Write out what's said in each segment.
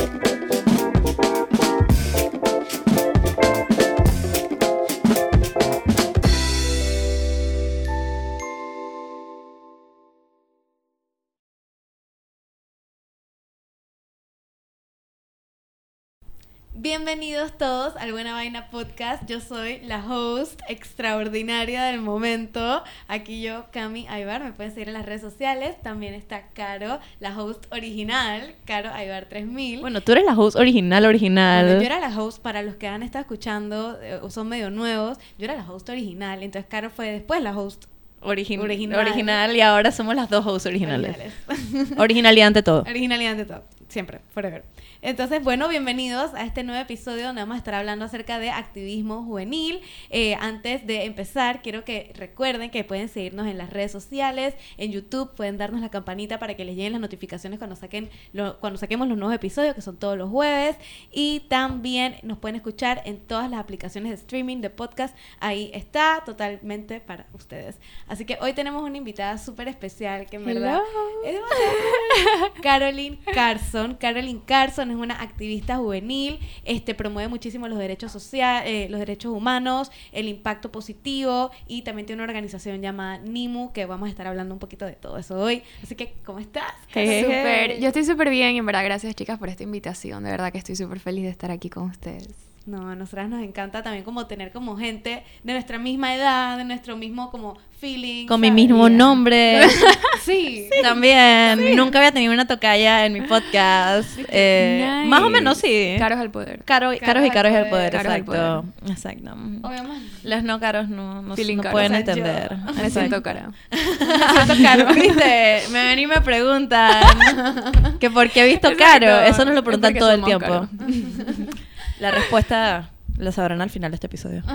you. Bienvenidos todos al Buena Vaina Podcast. Yo soy la host extraordinaria del momento. Aquí yo, Cami Aybar, me pueden seguir en las redes sociales. También está Caro, la host original, Caro Aybar 3000. Bueno, tú eres la host original, original. Bueno, yo era la host, para los que han estado escuchando eh, o son medio nuevos, yo era la host original. Entonces Caro fue después la host Origin- Original. original. y ahora somos las dos hosts originales. originales. Originalidad ante todo. Originalidad ante todo, siempre, forever. Entonces, bueno, bienvenidos a este nuevo episodio donde vamos a estar hablando acerca de activismo juvenil. Eh, antes de empezar, quiero que recuerden que pueden seguirnos en las redes sociales, en YouTube, pueden darnos la campanita para que les lleguen las notificaciones cuando saquen lo- cuando saquemos los nuevos episodios, que son todos los jueves. Y también nos pueden escuchar en todas las aplicaciones de streaming, de podcast. Ahí está, totalmente para ustedes. Así que hoy tenemos una invitada súper especial que en verdad es Caroline Carson. Caroline Carson es una activista juvenil, este promueve muchísimo los derechos sociales, los derechos humanos, el impacto positivo y también tiene una organización llamada NIMU que vamos a estar hablando un poquito de todo eso hoy. Así que, ¿cómo estás? Súper. hey. Yo estoy súper bien y en verdad gracias chicas por esta invitación. De verdad que estoy súper feliz de estar aquí con ustedes. No, a nosotras nos encanta también como tener como gente de nuestra misma edad, de nuestro mismo como feeling. Con mi mismo nombre. Sí. También. Nunca había tenido una tocaya en mi podcast. Eh, Nice. Más o menos sí. Caros al poder. Caro, Caros caros y al caros es el poder. al exacto. Exacto. Obviamente. Los no caros no, no, pueden O sea, yo- entender. Me siento cara. siento caro. ¿Viste? Me ven y me preguntan que por qué he visto Exacto. caro. Eso nos lo preguntan todo el tiempo. La respuesta la sabrán al final de este episodio.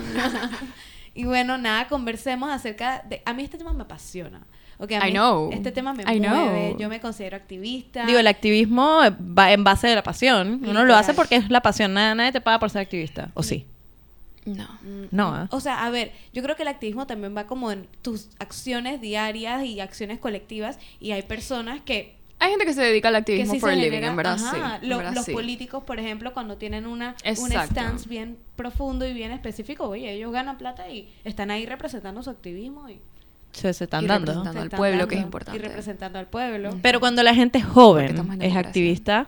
Y bueno, nada, conversemos acerca de... A mí este tema me apasiona. Ok, a I mí know. Este tema me I mueve. know. Yo me considero activista. Digo, el activismo va en base de la pasión. Uno lo hace porque es la pasión. Nadie, nadie te paga por ser activista. ¿O sí? No. No, ¿eh? O sea, a ver, yo creo que el activismo también va como en tus acciones diarias y acciones colectivas. Y hay personas que Hay gente que se dedica al activismo sí for a living, en verdad ajá, sí. en lo- verdad los sí. políticos, por ejemplo, cuando tienen una, un stance bien profundo y bien específico, oye, ellos ganan plata y están ahí representando su activismo y Se, se están Y dando. representando. se al pueblo, que es importante. Y representando al pueblo. Pero cuando la gente Porque joven es activista,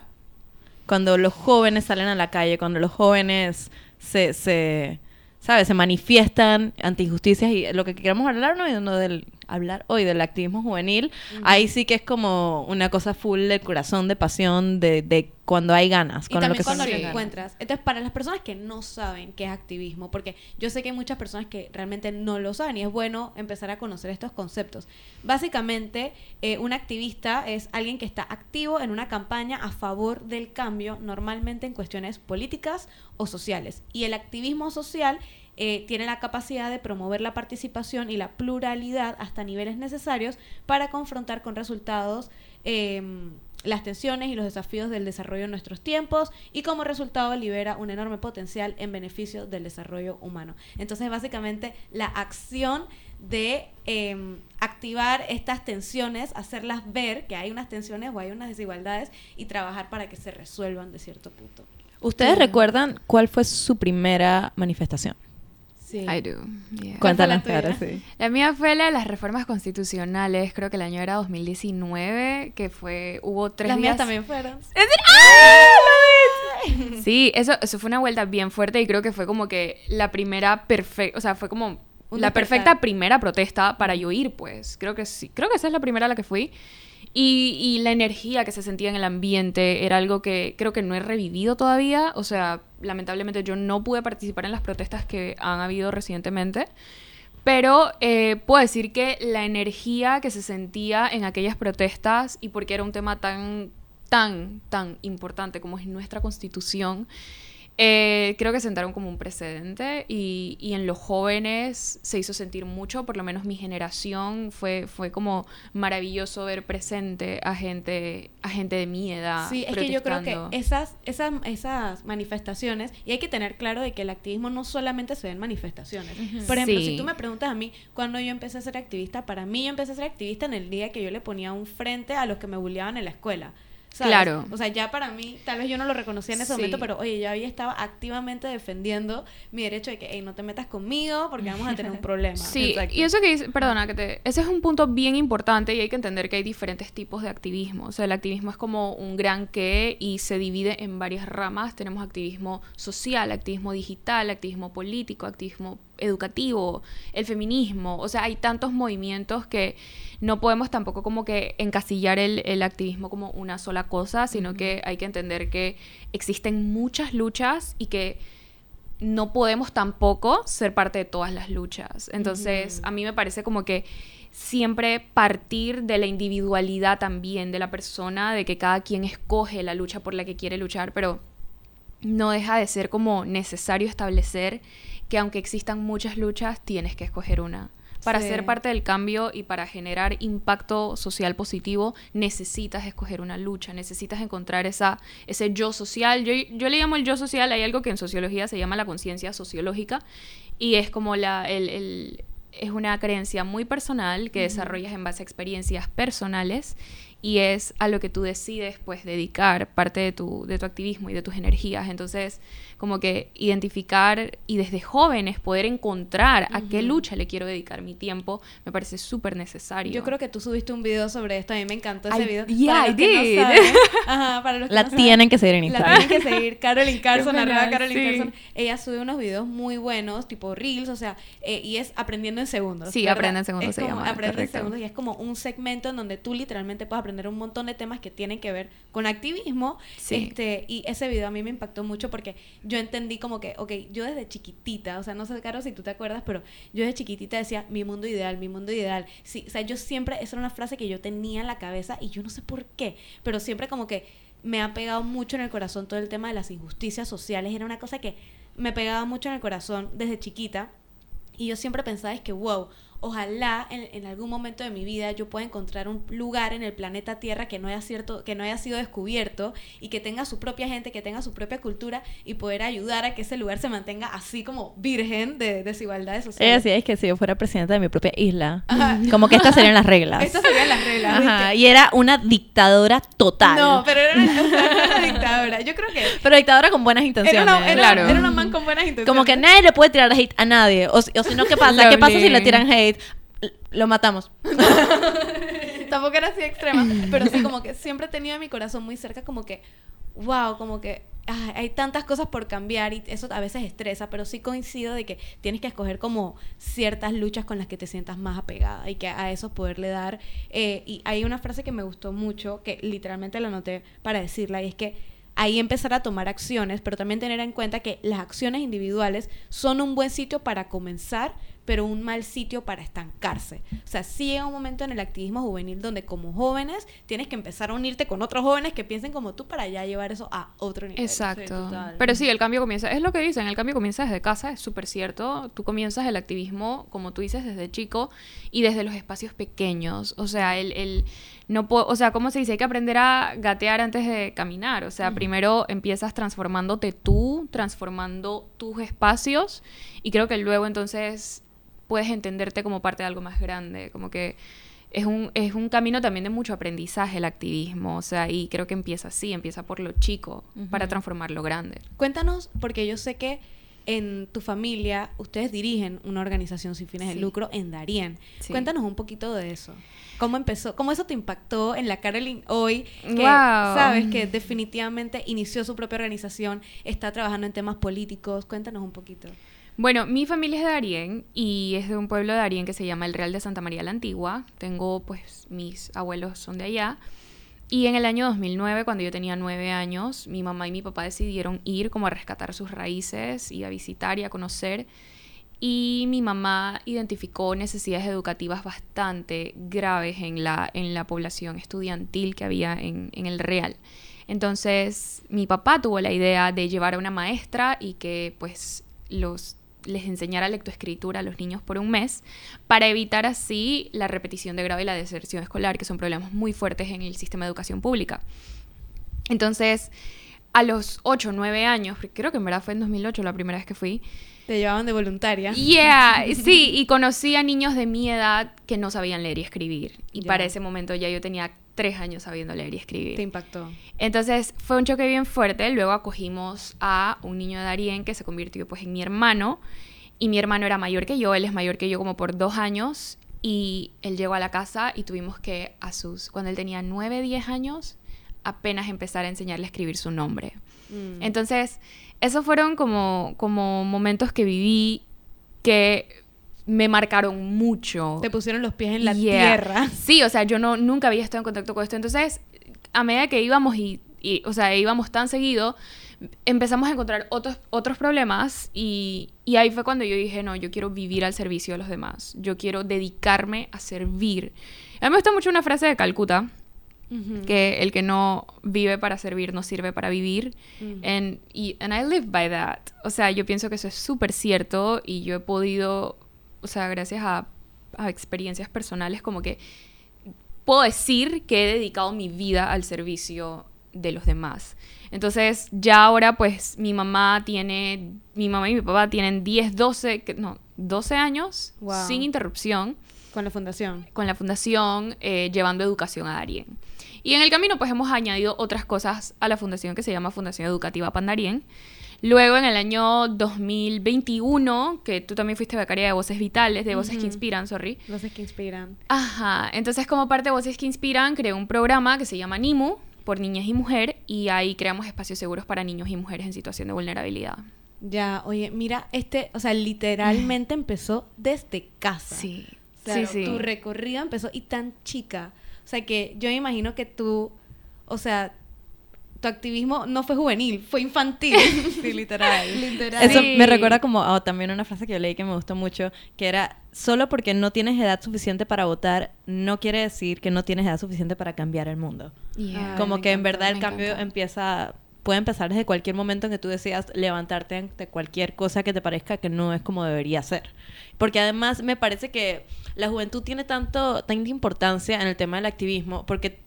cuando los jóvenes salen a la calle, cuando los jóvenes se, se ¿sabes? Se manifiestan ante injusticias y lo que queremos hablar no del, hablar hoy del activismo juvenil, ahí sí que es como una cosa full de corazón, de pasión, de, de cuando hay ganas. Y Con lo también que cuando se lo encuentras. Entonces, para las personas que no saben qué es activismo, porque yo sé que hay muchas personas que realmente no lo saben y es bueno empezar a conocer estos conceptos. Básicamente, eh, un activista es alguien que está activo en una campaña a favor del cambio, normalmente en cuestiones políticas o sociales. Y el activismo social eh, tiene la capacidad de promover la participación y la pluralidad hasta niveles necesarios para confrontar con resultados em, las tensiones y los desafíos del desarrollo en nuestros tiempos y como resultado libera un enorme potencial en beneficio del desarrollo humano. Entonces, básicamente, la acción de em, activar estas tensiones, hacerlas ver que hay unas tensiones o hay unas desigualdades y trabajar para que se resuelvan de cierto punto. ¿Ustedes Sí. recuerdan cuál fue su primera manifestación? Sí. I do. yeah. ¿Cuál fue la Cuéntanos? Caro, sí. La mía fue la de las reformas constitucionales, creo que el año era 2019, que fue, hubo tres Las días... mías también fueron. Sí, eso, eso fue una vuelta bien fuerte y creo que fue como que la primera perfecta, o sea, fue como Un la perfecta primera protesta para yo ir, pues. Creo que sí, creo que esa es la primera a la que fui. Y, y la energía que se sentía en el ambiente era algo que creo que no he revivido todavía. O sea, lamentablemente yo no pude participar en las protestas que han habido recientemente. Pero eh, puedo decir que la energía que se sentía en aquellas protestas y porque era un tema tan, tan, tan importante como es nuestra constitución, eh, creo que sentaron como un precedente y, y en los jóvenes se hizo sentir mucho, por lo menos mi generación fue, fue como maravilloso ver presente a gente, a gente de mi edad. Sí, es que yo creo que esas, esas, esas manifestaciones, y hay que tener claro de que el activismo no solamente se ve en manifestaciones. Por ejemplo, Sí. si tú me preguntas a mí, cuando yo empecé a ser activista, para mí yo empecé a ser activista en el día que yo le ponía un frente a los que me bulleaban en la escuela. ¿Sabes? Claro. O sea, ya para mí, tal vez yo no lo reconocía en ese Sí. momento, pero oye, yo ahí estaba activamente defendiendo mi derecho de que, hey, no te metas conmigo porque vamos a tener un problema. Sí, Exacto. y eso que dice, perdona, que te, ese es un punto bien importante y hay que entender que hay diferentes tipos de activismo. O sea, el activismo es como un gran qué y se divide en varias ramas. Tenemos activismo social, activismo digital, activismo político, activismo educativo, el feminismo. O sea, hay tantos movimientos que no podemos tampoco como que encasillar el, el activismo como una sola cosa, sino que hay que entender que existen muchas luchas y que no podemos tampoco ser parte de todas las luchas. Entonces, a mí me parece como que siempre partir de la individualidad también de la persona, de que cada quien escoge la lucha por la que quiere luchar, pero no deja de ser como necesario establecer que aunque existan muchas luchas, tienes que escoger una. Para Sí. ser parte del cambio y para generar impacto social positivo, necesitas escoger una lucha, necesitas encontrar esa, ese yo social. Yo, yo le llamo el yo social, hay algo que en sociología se llama la conciencia sociológica y es como la, el, el- es una creencia muy personal que desarrollas en base a experiencias personales y es a lo que tú decides pues dedicar parte de tu, de tu activismo y de tus energías. Entonces, como que identificar y desde jóvenes poder encontrar a qué lucha le quiero dedicar mi tiempo, me parece súper necesario. Yo creo que tú subiste un video sobre esto, a mí me encantó ese I- video. yeah, Para I los que no did. saben- ajá, para los que La no saben, tienen que seguir en La Instagram. tienen que seguir, Carolyn Carson, arroba Carolyn sí. Carson. Ella sube unos videos muy buenos, tipo Reels, o sea, eh, y es aprendiendo en segundos. Sí, ¿verdad? Aprende en segundos Es se como llama, Aprende en segundos y es como un segmento en donde tú literalmente puedes aprender un montón de temas que tienen que ver con activismo. Sí. Este, y ese video a mí me impactó mucho porque yo entendí como que, ok, yo desde chiquitita, o sea, no sé, Caro, si tú te acuerdas, pero yo desde chiquitita decía, mi mundo ideal, mi mundo ideal. Sí, o sea, yo siempre, esa era una frase que yo tenía en la cabeza y yo no sé por qué, pero siempre como que me ha pegado mucho en el corazón todo el tema de las injusticias sociales. Era una cosa que me pegaba mucho en el corazón desde chiquita. Y yo siempre pensaba es que, wow, ojalá en, en algún momento de mi vida yo pueda encontrar un lugar en el planeta Tierra que no haya cierto, que no haya sido descubierto y que tenga su propia gente, que tenga su propia cultura y poder ayudar a que ese lugar se mantenga así como virgen de desigualdades Ella sociales. decía es que si yo fuera presidenta de mi propia isla, Ajá. como que estas serían las reglas. Estas serían las reglas. Ajá, y era una dictadora total. No, pero era una, una dictadora. Yo creo que Pero dictadora con buenas intenciones. era una, era, Claro. era una man con buenas intenciones. Como que nadie le puede tirar hate a nadie. O, o si no, ¿qué pasa? ¿Qué pasa si le tiran hate? Lo matamos. Tampoco era así extrema, pero sí como que siempre he tenido en mi corazón muy cerca como que, wow, como que ay, hay tantas cosas por cambiar y eso a veces estresa, pero sí coincido de que tienes que escoger como ciertas luchas con las que te sientas más apegada y que a eso poderle dar. eh, y hay una frase que me gustó mucho, que literalmente la anoté para decirla, y es que ahí empezar a tomar acciones, pero también tener en cuenta que las acciones individuales son un buen sitio para comenzar, pero un mal sitio para estancarse. O sea, sí llega un momento en el activismo juvenil donde como jóvenes tienes que empezar a unirte con otros jóvenes que piensen como tú para ya llevar eso a otro nivel. Exacto. Pero sí, el cambio comienza, es lo que dicen, el cambio comienza desde casa, es súper cierto. Tú comienzas el activismo, como tú dices, desde chico y desde los espacios pequeños. O sea, el, el no puedo, o sea, ¿cómo se dice? Hay que aprender a gatear antes de caminar. O sea, primero empiezas transformándote tú, transformando tus espacios y creo que luego entonces puedes entenderte como parte de algo más grande, como que es un, es un camino también de mucho aprendizaje el activismo, o sea, y creo que empieza así, empieza por lo chico para transformar lo grande. Cuéntanos, porque yo sé que en tu familia ustedes dirigen una organización sin fines Sí. de lucro en Darien. Sí. Cuéntanos un poquito de eso. ¿Cómo empezó? ¿Cómo eso te impactó en la Carolyn hoy? Que Wow. sabes que definitivamente inició su propia organización, está trabajando en temas políticos. Cuéntanos un poquito. Bueno, mi familia es de Darien y es de un pueblo de Darien que se llama el Real de Santa María la Antigua. Tengo, pues, mis abuelos son de allá. Y en el año 2009, cuando yo tenía nueve años, mi mamá y mi papá decidieron ir como a rescatar sus raíces y a visitar y a conocer. Y mi mamá identificó necesidades educativas bastante graves en la, en la población estudiantil que había en, en el Real. Entonces, mi papá tuvo la idea de llevar a una maestra y que pues los les enseñara lectoescritura a los niños por un mes para evitar así la repetición de grado y la deserción escolar, que son problemas muy fuertes en el sistema de educación pública. Entonces, a los 8 o 9 años, creo que en verdad fue en 2008 la primera vez que fui, Te llevaban de voluntaria. Yeah, sí, y conocí a niños de mi edad que no sabían leer y escribir. Y para ese momento ya yo tenía tres años sabiendo leer y escribir. Te impactó. Entonces fue un choque bien fuerte. Luego acogimos a un niño de Darien que se convirtió pues en mi hermano. Y mi hermano era mayor que yo, él es mayor que yo como por dos años. Y él llegó a la casa y tuvimos que, a sus, cuando él tenía nueve, diez años, apenas empezar a enseñarle a escribir su nombre. Mm. Entonces, esos fueron como, como momentos que viví que me marcaron mucho. Te pusieron los pies en la Yeah. tierra. Sí, o sea, yo no, nunca había estado en contacto con esto. Entonces, a medida que íbamos y, y, o sea, íbamos tan seguido, empezamos a encontrar otros, otros problemas y, y ahí fue cuando yo dije, no, yo quiero vivir al servicio de los demás. Yo quiero dedicarme a servir. A mí me gusta mucho una frase de Calcuta, Ujú. que el que no vive para servir no sirve para vivir. Mm. And, y, and I live by that. O sea, yo pienso que eso es súper cierto y yo he podido, o sea, gracias a, a experiencias personales, como que puedo decir que he dedicado mi vida al servicio de los demás. Entonces, ya ahora, pues, mi mamá tiene, mi mamá y mi papá tienen 10, 12, que- no, 12 años Wow. sin interrupción Con la fundación. con la fundación eh, llevando educación a Darien. Y en el camino pues hemos añadido otras cosas a la fundación que se llama Fundación Educativa Pandarien. Luego en el año 2021, que tú también fuiste becaria de Voces Vitales, de Voces que Inspiran, sorry. Voces que inspiran. Ajá, entonces como parte de Voces que Inspiran creé un programa que se llama NIMU, por niñas y mujer, y ahí creamos espacios seguros para niños y mujeres en situación de vulnerabilidad. Ya, oye, mira, este, o sea, literalmente empezó desde casa. Sí, Claro, sí, sí. Tu recorrido empezó y tan chica. O sea, que yo me imagino que tú, o sea, tu activismo no fue juvenil, fue infantil. sí, literal. literal. Eso Sí. me recuerda como también una frase que yo leí que me gustó mucho, que era, solo porque no tienes edad suficiente para votar, no quiere decir que no tienes edad suficiente para cambiar el mundo. Yeah. Como que en verdad el cambio encanta. empieza, puede empezar desde cualquier momento en que tú decidas levantarte ante cualquier cosa que te parezca que no es como debería ser. Porque además me parece que la juventud tiene tanto, tanta importancia en el tema del activismo, porque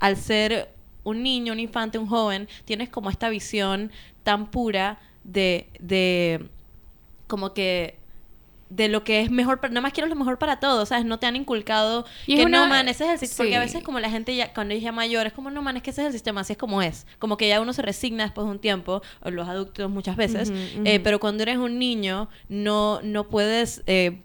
al ser un niño, un infante, un joven, tienes como esta visión tan pura de, de como que de lo que es mejor, para, nada más quiero lo mejor para todos, ¿sabes? No te han inculcado Y que una- no, man, ese es el sistema. Porque a veces como la gente ya, cuando es ya mayor, es como, no, man, es que ese es el sistema, así es como es. Como que ya uno se resigna después de un tiempo, o los adultos muchas veces, eh, pero cuando eres un niño, no, no puedes... eh,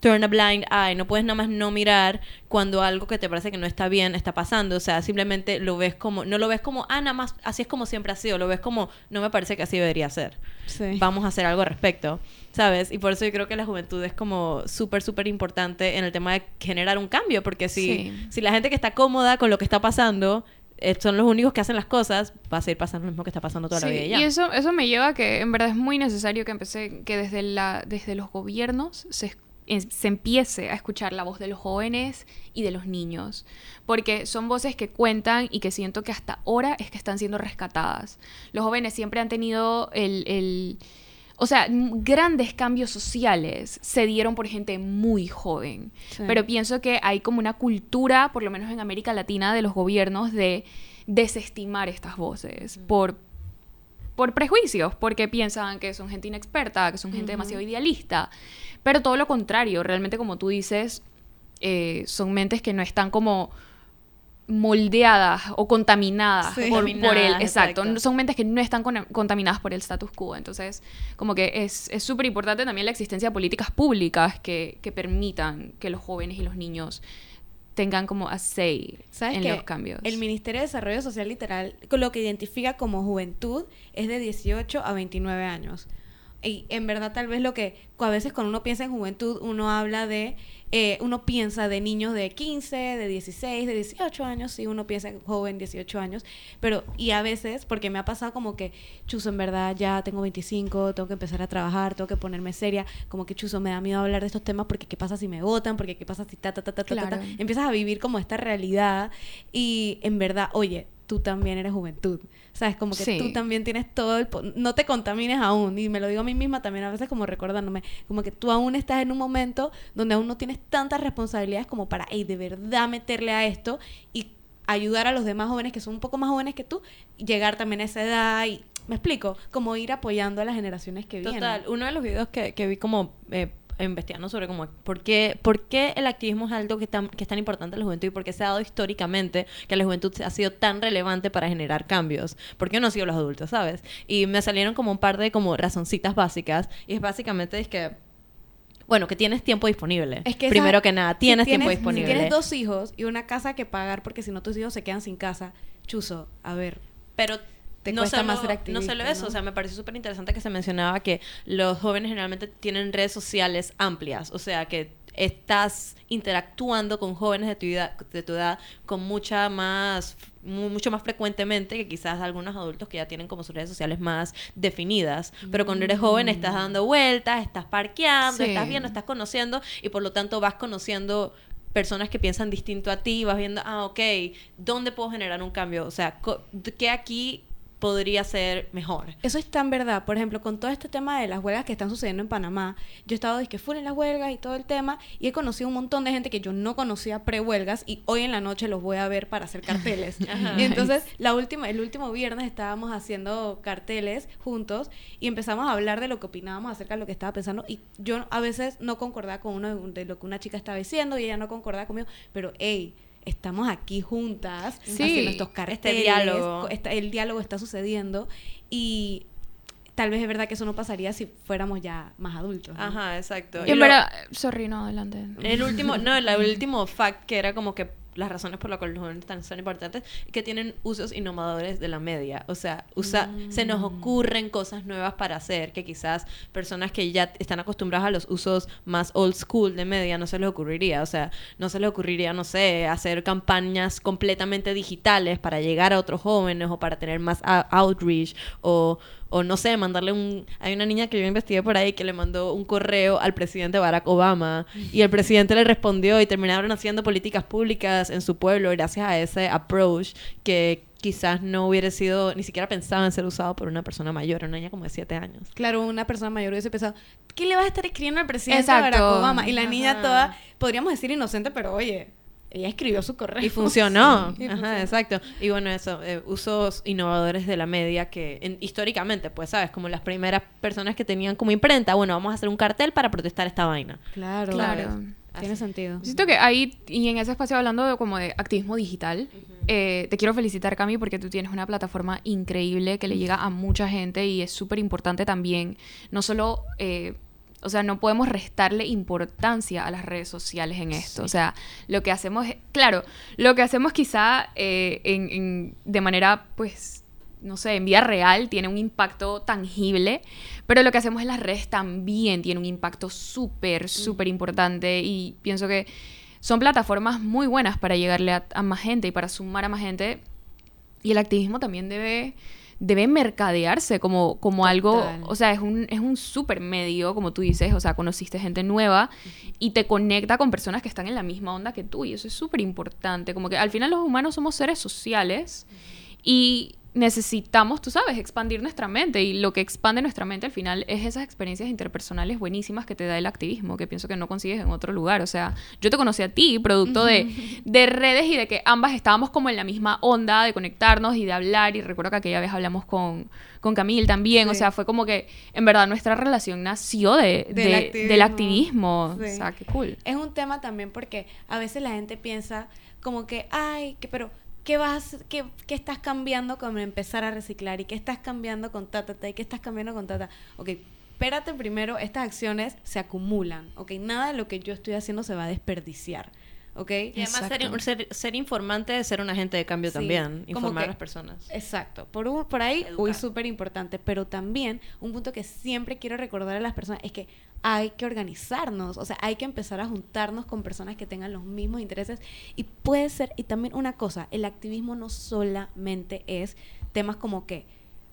turn a blind eye, no puedes nada más no mirar cuando algo que te parece que no está bien está pasando, o sea, simplemente lo ves como, no lo ves como, ah, nada más, así es como siempre ha sido, lo ves como, no me parece que así debería ser Sí. vamos a hacer algo al respecto, ¿sabes? Y por eso yo creo que la juventud es como súper, súper importante en el tema de generar un cambio, porque si, Sí. si la gente que está cómoda con lo que está pasando eh, son los únicos que hacen las cosas, va a seguir pasando lo mismo que está pasando toda la Sí, vida y ya. Y eso, eso me lleva a que en verdad es muy necesario que empecé, que desde, la, desde los gobiernos se, se empiece a escuchar la voz de los jóvenes y de los niños. Porque son voces que cuentan y que siento que hasta ahora es que están siendo rescatadas. Los jóvenes siempre han tenido el... el o sea, grandes cambios sociales se dieron por gente muy joven. Sí. Pero pienso que hay como una cultura, por lo menos en América Latina, de los gobiernos de desestimar estas voces por, por prejuicios, porque piensan que son gente inexperta, que son gente demasiado idealista. Pero todo lo contrario, realmente como tú dices, eh, son mentes que no están como moldeadas o contaminadas Sí. por, por el exacto exacto. son mentes que no están con- contaminadas por el status quo entonces como que es es súper importante también la existencia de políticas públicas que, que permitan que los jóvenes y los niños tengan como a say ¿Sabes en los cambios El Ministerio de Desarrollo Social literal, con lo que identifica como juventud, es de 18 a 29 años. Y en verdad tal vez lo que a veces cuando uno piensa en juventud, uno habla de, eh, uno piensa de niños de 15, de 16, de 18 años, sí, uno piensa en joven 18 años, pero y a veces, porque me ha pasado como que, chuzo, en verdad ya tengo 25, tengo que empezar a trabajar, tengo que ponerme seria, como que chuzo, me da miedo hablar de estos temas porque qué pasa si me votan, porque qué pasa si ta, ta, ta, ta, ta, ta, empiezas a vivir como esta realidad y en verdad, oye, tú también eres juventud. ¿Sabes? Como que Sí. tú también tienes todo el... No te contamines aún. Y me lo digo a mí misma también a veces como recordándome. Como que tú aún estás en un momento donde aún no tienes tantas responsabilidades como para, hey, de verdad meterle a esto y ayudar a los demás jóvenes que son un poco más jóvenes que tú, llegar también a esa edad y... ¿Me explico? Como ir apoyando a las generaciones que vienen. Total, uno de los videos que, que vi como eh, investigando sobre cómo, por qué, por qué el activismo es algo que, tan- que es tan importante en la juventud y por qué se ha dado históricamente que la juventud ha sido tan relevante para generar cambios. ¿Por qué no han sido los adultos, sabes? Y me salieron como un par de como razoncitas básicas y es básicamente es que bueno, que tienes tiempo disponible. Es que esa- Primero que nada, si tienes, tiempo disponible. Si tienes dos hijos y una casa que pagar porque si no tus hijos se quedan sin casa, chuzo, a ver. pero Te no cuesta solo, más ser no activista, solo eso, ¿no? o sea, me pareció súper interesante que se mencionaba que los jóvenes generalmente tienen redes sociales amplias, o sea, que estás interactuando con jóvenes de tu edad, de tu edad con mucha más mu- mucho más frecuentemente que quizás algunos adultos que ya tienen como sus redes sociales más definidas, pero cuando eres joven estás dando vueltas, estás parqueando, Sí. estás viendo, estás conociendo y por lo tanto vas conociendo personas que piensan distinto a ti, vas viendo, ah, ok, ¿dónde puedo generar un cambio? O sea, ¿qué aquí podría ser mejor? Eso es tan verdad. Por ejemplo, con todo este tema de las huelgas que están sucediendo en Panamá, yo he estado que full en las huelgas y todo el tema, y he conocido un montón de gente que yo no conocía pre-huelgas, y hoy en la noche los voy a ver para hacer carteles. Y entonces, la última, el último viernes estábamos haciendo carteles juntos, y empezamos a hablar de lo que opinábamos acerca de lo que estaba pensando, y yo a veces no concordaba con uno de, de lo que una chica estaba diciendo, y ella no concordaba conmigo, pero hey, estamos aquí juntas Sí. haciendo estos carteles, diálogo. co- está- el diálogo está sucediendo y tal vez es verdad que eso no pasaría si fuéramos ya más adultos. ¿no? Ajá, exacto. Y en lo- verdad, sorry, no, adelante. El último, no, el último fact que era como que las razones por las cuales los jóvenes están, son importantes que tienen usos innovadores de la media. O sea, usa, se nos ocurren cosas nuevas para hacer que quizás personas que ya están acostumbradas a los usos más old school de media no se les ocurriría. O sea, no se les ocurriría, no sé, hacer campañas completamente digitales para llegar a otros jóvenes o para tener más outreach o o no sé, mandarle un... Hay una niña que yo investigué por ahí que le mandó un correo al presidente Barack Obama y el presidente le respondió y terminaron haciendo políticas públicas en su pueblo gracias a ese approach que quizás no hubiera sido, ni siquiera pensaba en ser usado por una persona mayor, una niña como de 7 años. Claro, una persona mayor hubiese pensado, ¿qué le vas a estar escribiendo al presidente Exacto. Barack Obama? Y la niña toda, podríamos decir inocente, pero oye, ella escribió su correo. Y funcionó. Sí, y Ajá, funcionó. exacto. Y bueno, eso, eh, usos innovadores de la media que en- históricamente, pues, ¿sabes? Como las primeras personas que tenían como imprenta, bueno, vamos a hacer un cartel para protestar esta vaina. Claro, Claro. Tiene sentido. Siento que ahí, y en ese espacio hablando de, como de activismo digital, eh, te quiero felicitar, Cami, porque tú tienes una plataforma increíble que le llega a mucha gente y es súper importante también, no solo... eh, o sea, no podemos restarle importancia a las redes sociales en esto. O sea, lo que hacemos, es- claro, lo que hacemos quizá eh, en- en- de manera, pues, no sé, en vida real tiene un impacto tangible, pero lo que hacemos en las redes también tiene un impacto súper, súper importante y pienso que son plataformas muy buenas para llegarle a, a más gente y para sumar a más gente. Y el activismo también debe debe mercadearse como, como algo, o sea, es un, es un súper medio, como tú dices, o sea, conociste gente nueva y te conecta con personas que están en la misma onda que tú y eso es súper importante, como que al final los humanos somos seres sociales y necesitamos, tú sabes, expandir nuestra mente y lo que expande nuestra mente al final es esas experiencias interpersonales buenísimas que te da el activismo, que pienso que no consigues en otro lugar. O sea, yo te conocí a ti, producto de, de redes y de que ambas estábamos como en la misma onda de conectarnos y de hablar y recuerdo que aquella vez hablamos con, con Camille también, o sea, fue como que en verdad nuestra relación nació de, Del de- activismo. del activismo. Sí. O sea, qué cool. Es un tema también porque a veces la gente piensa como que, ay, que, pero ¿qué vas, qué, qué estás cambiando con empezar a reciclar? ¿Y qué estás cambiando con ta, ta, ta? ¿Y qué estás cambiando con ta, ta? Ok, espérate primero, estas acciones se acumulan, ok, nada de lo que yo estoy haciendo se va a desperdiciar, ok. Y además ser, ser, ser informante es ser un agente de cambio Sí, también, informar a las personas. Exacto, por, un- por ahí, uy, Educar. súper importante, pero también un punto que siempre quiero recordar a las personas es que hay que organizarnos, o sea, hay que empezar a juntarnos con personas que tengan los mismos intereses. Y puede ser, y también una cosa, el activismo no solamente es temas como que,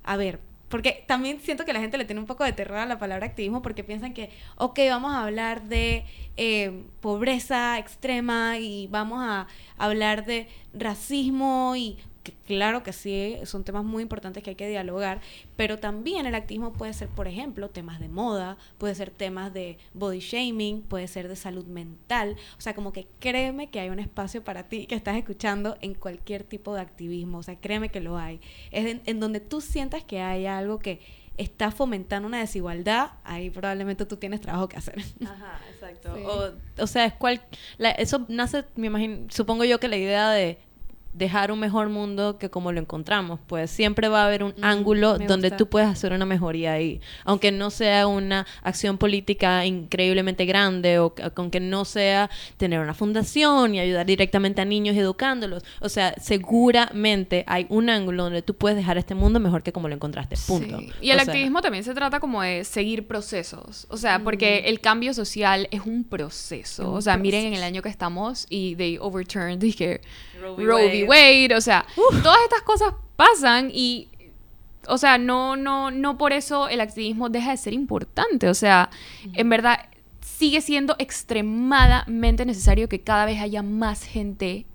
a ver, porque también siento que la gente le tiene un poco de terror a la palabra activismo porque piensan que, ok, vamos a hablar de eh, pobreza extrema y vamos a hablar de racismo y que claro que sí, son temas muy importantes que hay que dialogar, pero también el activismo puede ser, por ejemplo, temas de moda, puede ser temas de body shaming, puede ser de salud mental, o sea, como que créeme que hay un espacio para ti que estás escuchando en cualquier tipo de activismo, o sea, créeme que lo hay, es en, en donde tú sientas que hay algo que está fomentando una desigualdad, ahí probablemente tú tienes trabajo que hacer. Ajá, exacto. Sí. O, o sea, es cual, la- eso nace, me imagino, supongo yo que la idea de dejar un mejor mundo que como lo encontramos, pues siempre va a haber un Mm, ángulo donde gusta. tú puedes hacer una mejoría ahí, aunque no sea una acción política increíblemente grande o que- aunque no sea tener una fundación y ayudar directamente a niños educándolos, o sea, seguramente hay un ángulo donde tú puedes dejar este mundo mejor que como lo encontraste, punto. Sí. Y el O sea, activismo también se trata como de seguir procesos. O sea, porque el cambio social es un proceso. Es un o sea, miren en el año que estamos y they overturned dije, Roe v. Wade. O sea, todas estas cosas pasan y. O sea, no, no, no por eso el activismo deja de ser importante. O sea, en verdad sigue siendo extremadamente necesario que cada vez haya más gente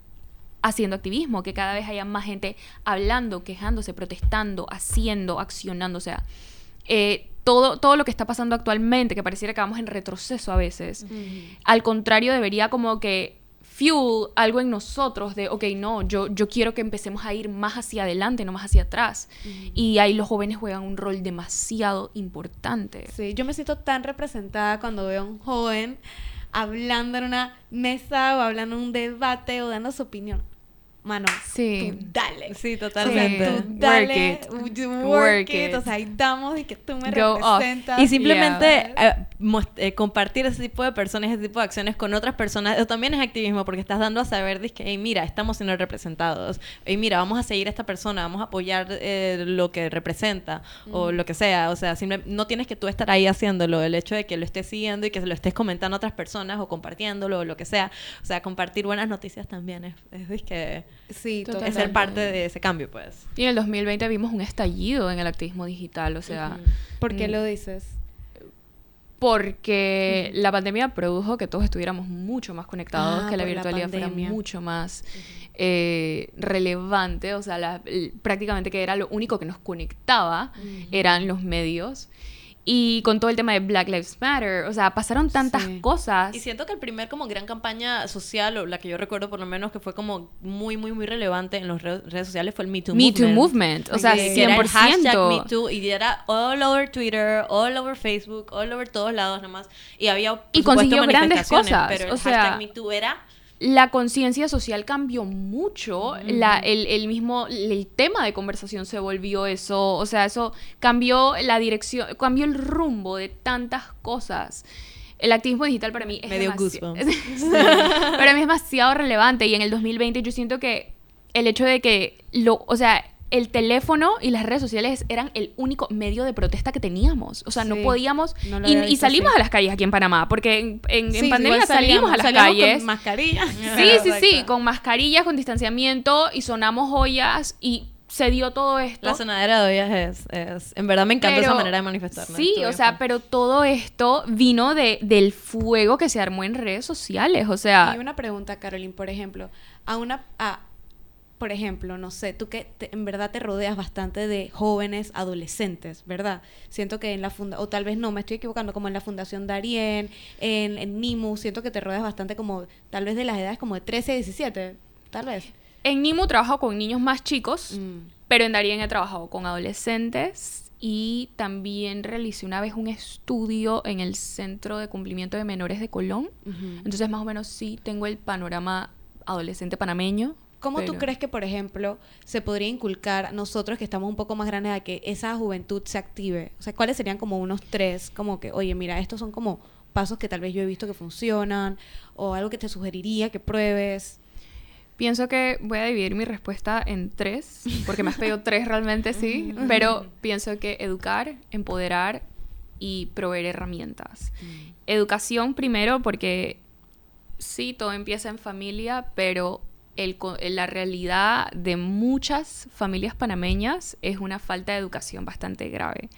haciendo activismo, que cada vez haya más gente hablando, quejándose, protestando, haciendo, accionando. O sea, eh, todo, todo lo que está pasando actualmente, que pareciera que vamos en retroceso a veces, al contrario, debería como que fuel algo en nosotros de, ok, no, yo, yo quiero que empecemos a ir más hacia adelante, no más hacia atrás. Y ahí los jóvenes juegan un rol demasiado importante. Sí, yo me siento tan representada cuando veo a un joven hablando en una mesa o hablando en un debate o dando su opinión. Mano, Sí. tú dale. Sí, totalmente. tú Work dale, it. you work, Work it. it. O sea, ahí damos y que tú me Go off. representas. Y simplemente Yeah. eh, eh, compartir ese tipo de personas, ese tipo de acciones con otras personas, eso también es activismo porque estás dando a saber que, hey, mira, estamos siendo representados. Hey, mira, vamos a seguir a esta persona, vamos a apoyar eh, lo que representa o lo que sea. O sea, simple- no tienes que tú estar ahí haciéndolo. El hecho de que lo estés siguiendo y que se lo estés comentando a otras personas o compartiéndolo o lo que sea. O sea, compartir buenas noticias también es, es, Sí, es ser parte de ese cambio, pues. Y en el 2020 vimos un estallido en el activismo digital, o sea, ¿Por qué Mm. lo dices? Porque la pandemia produjo que todos estuviéramos mucho más conectados, Ah, que la por la virtualidad fuera mucho más eh, relevante, o sea, la- prácticamente que era lo único que nos conectaba, eran los medios. Y con todo el tema de Black Lives Matter, o sea, pasaron tantas Sí. cosas. Y siento que el primer como gran campaña social, o la que yo recuerdo por lo menos que fue como muy, muy, muy relevante en las redes sociales fue el Me Too Me Movement. Too Movement, o sea, Sí. Que era el hashtag 100%. Me Too, y era all over Twitter, all over Facebook, all over todos lados nomás. Y había, por Y supuesto, consiguió grandes cosas, Pero el o sea, hashtag Me Too era... la conciencia social cambió mucho, la- el, el mismo, el tema de conversación se volvió eso, o sea, eso cambió la dirección, cambió el rumbo de tantas cosas. El activismo digital para mí es Me dio para mí es demasiado relevante y en el 2020 yo siento que el hecho de que lo, o sea, el teléfono y las redes sociales eran el único medio de protesta que teníamos. O sea, no podíamos... no y, salimos así. a las calles aquí en Panamá, porque en, en- pandemia salimos a las salíamos calles. con mascarilla. Sí, sí, sí, con mascarillas, con distanciamiento y sonamos ollas y se dio todo esto. La sonadera de ollas es, es... En verdad me encanta Pero- esa manera de manifestarnos. Sí, o sea, pero todo esto vino de, del fuego que se armó en redes sociales, o sea... Y una pregunta, Caroline, por ejemplo, a una, a, por ejemplo, no sé, tú que te- en verdad te rodeas bastante de jóvenes adolescentes, ¿verdad? Siento que en la funda, o tal vez no, me estoy equivocando, como en la Fundación Darien, en, en NIMU, siento que te rodeas bastante como, tal vez de las edades como de 13 a 17, tal vez. En Nimu trabajo con niños más chicos, Mm. pero en Darien he trabajado con adolescentes y también realicé una vez un estudio en el Centro de Cumplimiento de Menores de Colón. Entonces, más o menos sí tengo el panorama adolescente panameño. ¿Cómo tú crees que, por ejemplo, se podría inculcar a nosotros que estamos un poco más grandes a que esa juventud se active? O sea, ¿cuáles serían como unos tres? Como que, oye, mira, estos son como pasos que tal vez yo he visto que funcionan o algo que te sugeriría que pruebes. Pienso que voy a dividir mi respuesta en tres, porque me has pedido tres realmente, sí, pero pienso que educar, empoderar y proveer herramientas. Educación primero, porque sí, todo empieza en familia, pero el co- la realidad de muchas familias panameñas es una falta de educación bastante grave.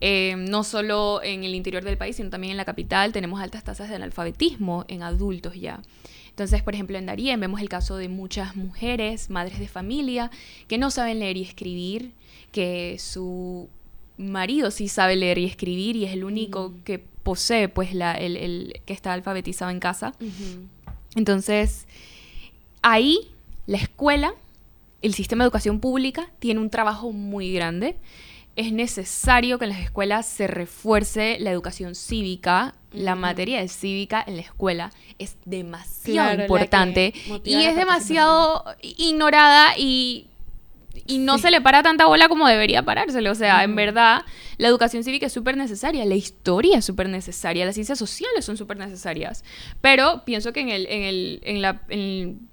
Eh, no solo en el interior del país, sino también en la capital tenemos altas tasas de analfabetismo en adultos ya. Entonces, por ejemplo, en Darien vemos el caso de muchas mujeres, madres de familia, que no saben leer y escribir, que su marido sí sabe leer y escribir y es el único que posee, pues, la, el, el que está alfabetizado en casa. Entonces, ahí la escuela, el sistema de educación pública, tiene un trabajo muy grande. es necesario que en las escuelas se refuerce la educación cívica. La materia de cívica en la escuela es demasiado Claro, importante y es demasiado ignorada y, y no se le para tanta bola como debería parársele. O sea, en verdad, la educación cívica es súper necesaria, la historia es súper necesaria, las ciencias sociales son súper necesarias. Pero pienso que en el, en el, en la, en,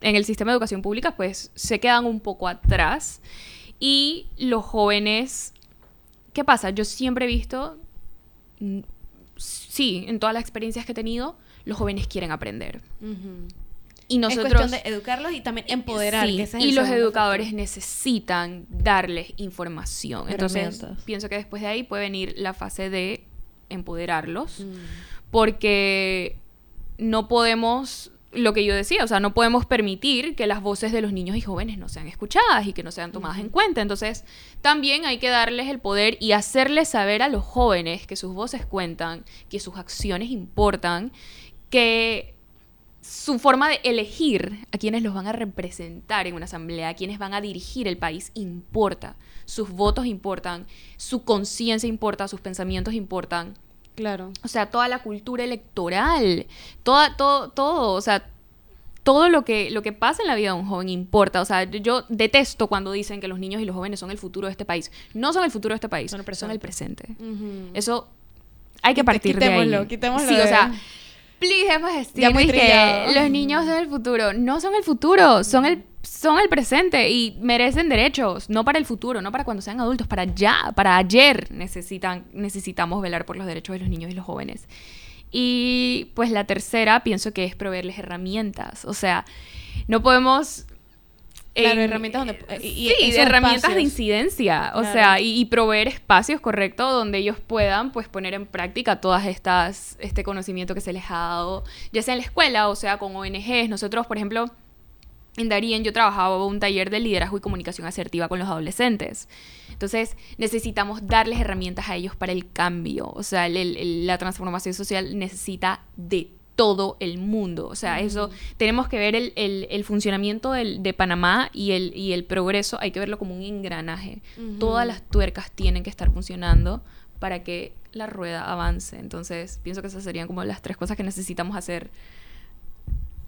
en el sistema de educación pública, pues se quedan un poco atrás. Y los jóvenes, ¿qué pasa? Yo siempre he visto, mm, sí, en todas las experiencias que he tenido, los jóvenes quieren aprender. Y es nosotros... cuestión de educarlos y también empoderar. Sí, que ese es y los educadores factor. necesitan darles información. Entonces, pienso que después de ahí puede venir la fase de empoderarlos, Mm. porque no podemos, lo que yo decía, o sea, no podemos permitir que las voces de los niños y jóvenes no sean escuchadas y que no sean tomadas en cuenta. Entonces, también hay que darles el poder y hacerles saber a los jóvenes que sus voces cuentan, que sus acciones importan, que su forma de elegir a quienes los van a representar en una asamblea, a quienes van a dirigir el país, importa. Sus votos importan, su conciencia importa, sus pensamientos importan. Claro. O sea, toda la cultura electoral, toda, todo, todo, o sea, todo lo que, lo que pasa en la vida de un joven importa. O sea, yo- detesto cuando dicen que los niños y los jóvenes son el futuro de este país. No son el futuro de este país, Son son el presente. Eso hay que partir de ahí. quitémoslo, quitémoslo Sí, de- o sea, Ya muy que los niños son el futuro. No son el futuro, son el son el presente y merecen derechos, no para el futuro, no para cuando sean adultos, para ya, para ayer necesitan necesitamos velar por los derechos de los niños y los jóvenes. Y pues la tercera pienso que es proveerles herramientas, o sea, no podemos Claro, en- herramientas donde- eh, y- sí, de herramientas de espacios. incidencia, o Claro. sea, y, y proveer espacios correctos donde ellos puedan pues poner en práctica todas estas este conocimiento que se les ha dado, ya sea en la escuela o sea con ONGs. Nosotros, por ejemplo, en Darien yo trabajaba un taller de liderazgo y comunicación asertiva con los adolescentes. Entonces necesitamos darles herramientas a ellos para el cambio. O sea, el- el- la transformación social necesita de todo el mundo. O sea, eso tenemos que ver el, el- el funcionamiento del- de Panamá y el, y el progreso, hay que verlo como un engranaje. Ujú. Todas las tuercas tienen que estar funcionando para que la rueda avance. Entonces, pienso que esas serían como las tres cosas que necesitamos hacer.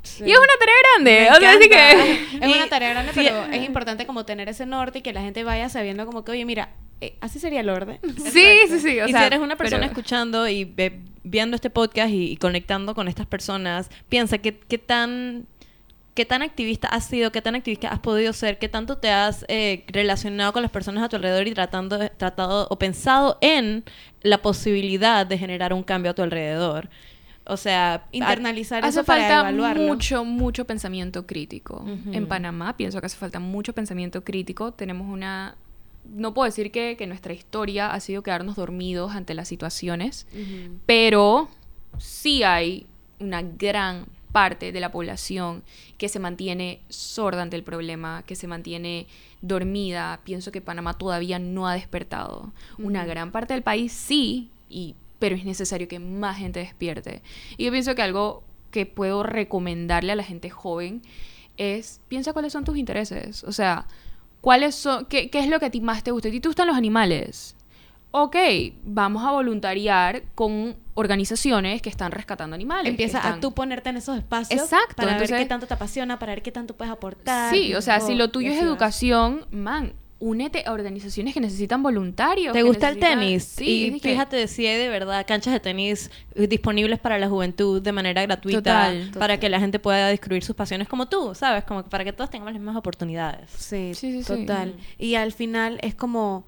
Sí. Y es una tarea grande. Me o sea, así que... Es una tarea grande, pero es importante como tener ese norte y que la gente vaya sabiendo como que, oye, mira, eh, así sería el orden. Sí, sí, sí. O y sea, si eres una persona pero- escuchando y ve- viendo este podcast y, y conectando con estas personas, piensa que, qué tan qué tan activista has sido, qué tan activista has podido ser, qué tanto te has eh, relacionado con las personas a tu alrededor y tratando, tratado o pensado en la posibilidad de generar un cambio a tu alrededor. O sea, Internalizar Hace eso para falta evaluarlo. mucho, mucho pensamiento crítico. En Panamá pienso que hace falta mucho pensamiento crítico. Tenemos una... No puedo decir que, que nuestra historia ha sido quedarnos dormidos ante las situaciones, pero sí hay una gran parte de la población que se mantiene sorda ante el problema, que se mantiene dormida. Pienso que Panamá todavía no ha despertado. Una gran parte del país sí, y, pero es necesario que más gente despierte. Y yo pienso que algo que puedo recomendarle a la gente joven es, piensa cuáles son tus intereses. O sea, cuáles son, qué, qué es lo que a ti más te gusta. ¿A ti te gustan los animales? Ok, vamos a voluntariar con organizaciones que están rescatando animales. Empieza a tú ponerte en esos espacios Exacto, para ver qué tanto te apasiona, para ver qué tanto puedes aportar. Sí, o sea, si lo tuyo es educación, man, únete a organizaciones que necesitan voluntarios. ¿Te gusta el tenis? Sí, y fíjate si hay de verdad canchas de tenis disponibles para la juventud de manera gratuita Total, para total. que la gente pueda descubrir sus pasiones como tú, ¿sabes? Como para que todos tengamos las mismas oportunidades. Sí, Sí, sí, sí. total. Y al final es como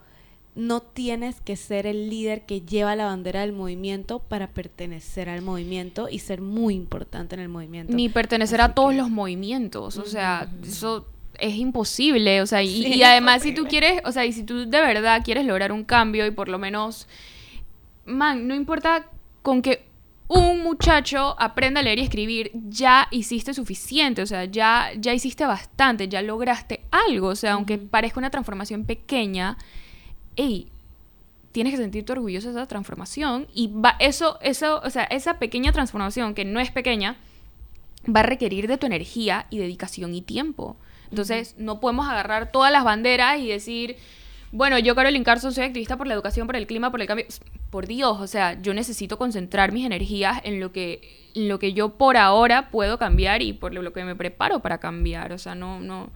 no tienes que ser el líder que lleva la bandera del movimiento para pertenecer al movimiento y ser muy importante en el movimiento. Ni pertener Así a todos que- los movimientos. O sea, eso es imposible. O sea, y, Sí, y es además si tú quieres, o sea, y si tú de verdad quieres lograr un cambio y por lo menos, man, no importa con que un muchacho aprenda a leer y escribir, ya hiciste suficiente, o sea, ya, ya hiciste bastante, ya lograste algo, o sea, aunque parezca una transformación pequeña, hey, tienes que sentirte orgulloso de esa transformación y va, eso, eso, o sea, esa pequeña transformación que no es pequeña, va a requerir de tu energía y dedicación y tiempo. Entonces, no podemos agarrar todas las banderas y decir, Bueno, yo, Carolyn Carson, soy activista por la educación, por el clima, por el cambio. Por Dios, o sea, yo necesito concentrar mis energías en lo que, en lo que yo por ahora puedo cambiar y por lo que me preparo para cambiar. O sea, no, no,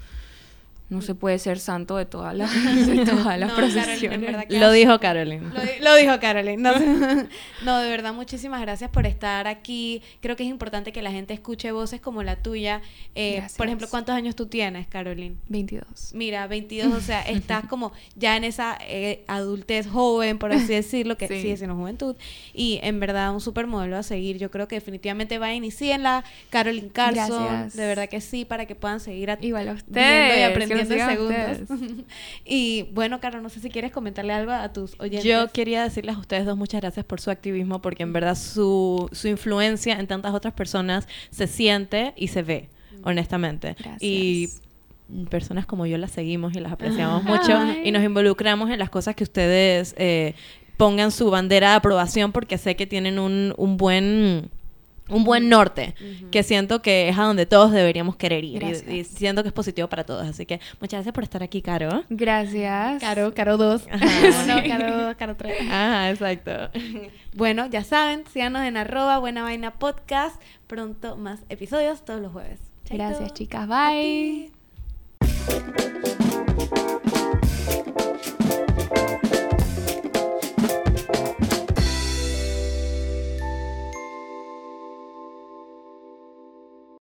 no se puede ser santo de todas las, de todas las No, Carolyn, en procesiones. Lo dijo Caroline. Lo, di- lo dijo Caroline. No, no, de verdad, muchísimas gracias por estar aquí. Creo que es importante que la gente escuche voces como la tuya. Eh, por ejemplo, ¿cuántos años tú tienes, Caroline? 22. Mira, 22, o sea, estás como ya en esa eh, adultez joven, por así decirlo, que Sí. sigue siendo juventud. Y en verdad, un super modelo a seguir. Yo creo que definitivamente va a iniciarla Caroline Carson. Gracias. De verdad que sí, para que puedan seguir a- Igual a viendo ustedes, y que aprendiendo lo sigan en segundos. ustedes. y bueno, Caro, no sé si quieres comentarle algo a tus oyentes. Yo quería decirles a ustedes dos muchas gracias por su activismo, porque en verdad su, su influencia en tantas otras personas se siente y se ve, honestamente. Gracias. Y personas como yo las seguimos y las apreciamos mucho Ay. y nos involucramos en las cosas que ustedes eh, pongan su bandera de aprobación porque sé que tienen un, un buen un buen norte que siento que es a donde todos deberíamos querer ir y, siento que es positivo para todos así que muchas gracias por estar aquí Caro Gracias. Caro, Caro 2. Ajá. no, Caro, Caro 3. ah exacto Bueno, ya saben, síganos en arroba buena vaina podcast. Pronto más episodios todos los jueves. Chaito. Gracias, chicas. Bye.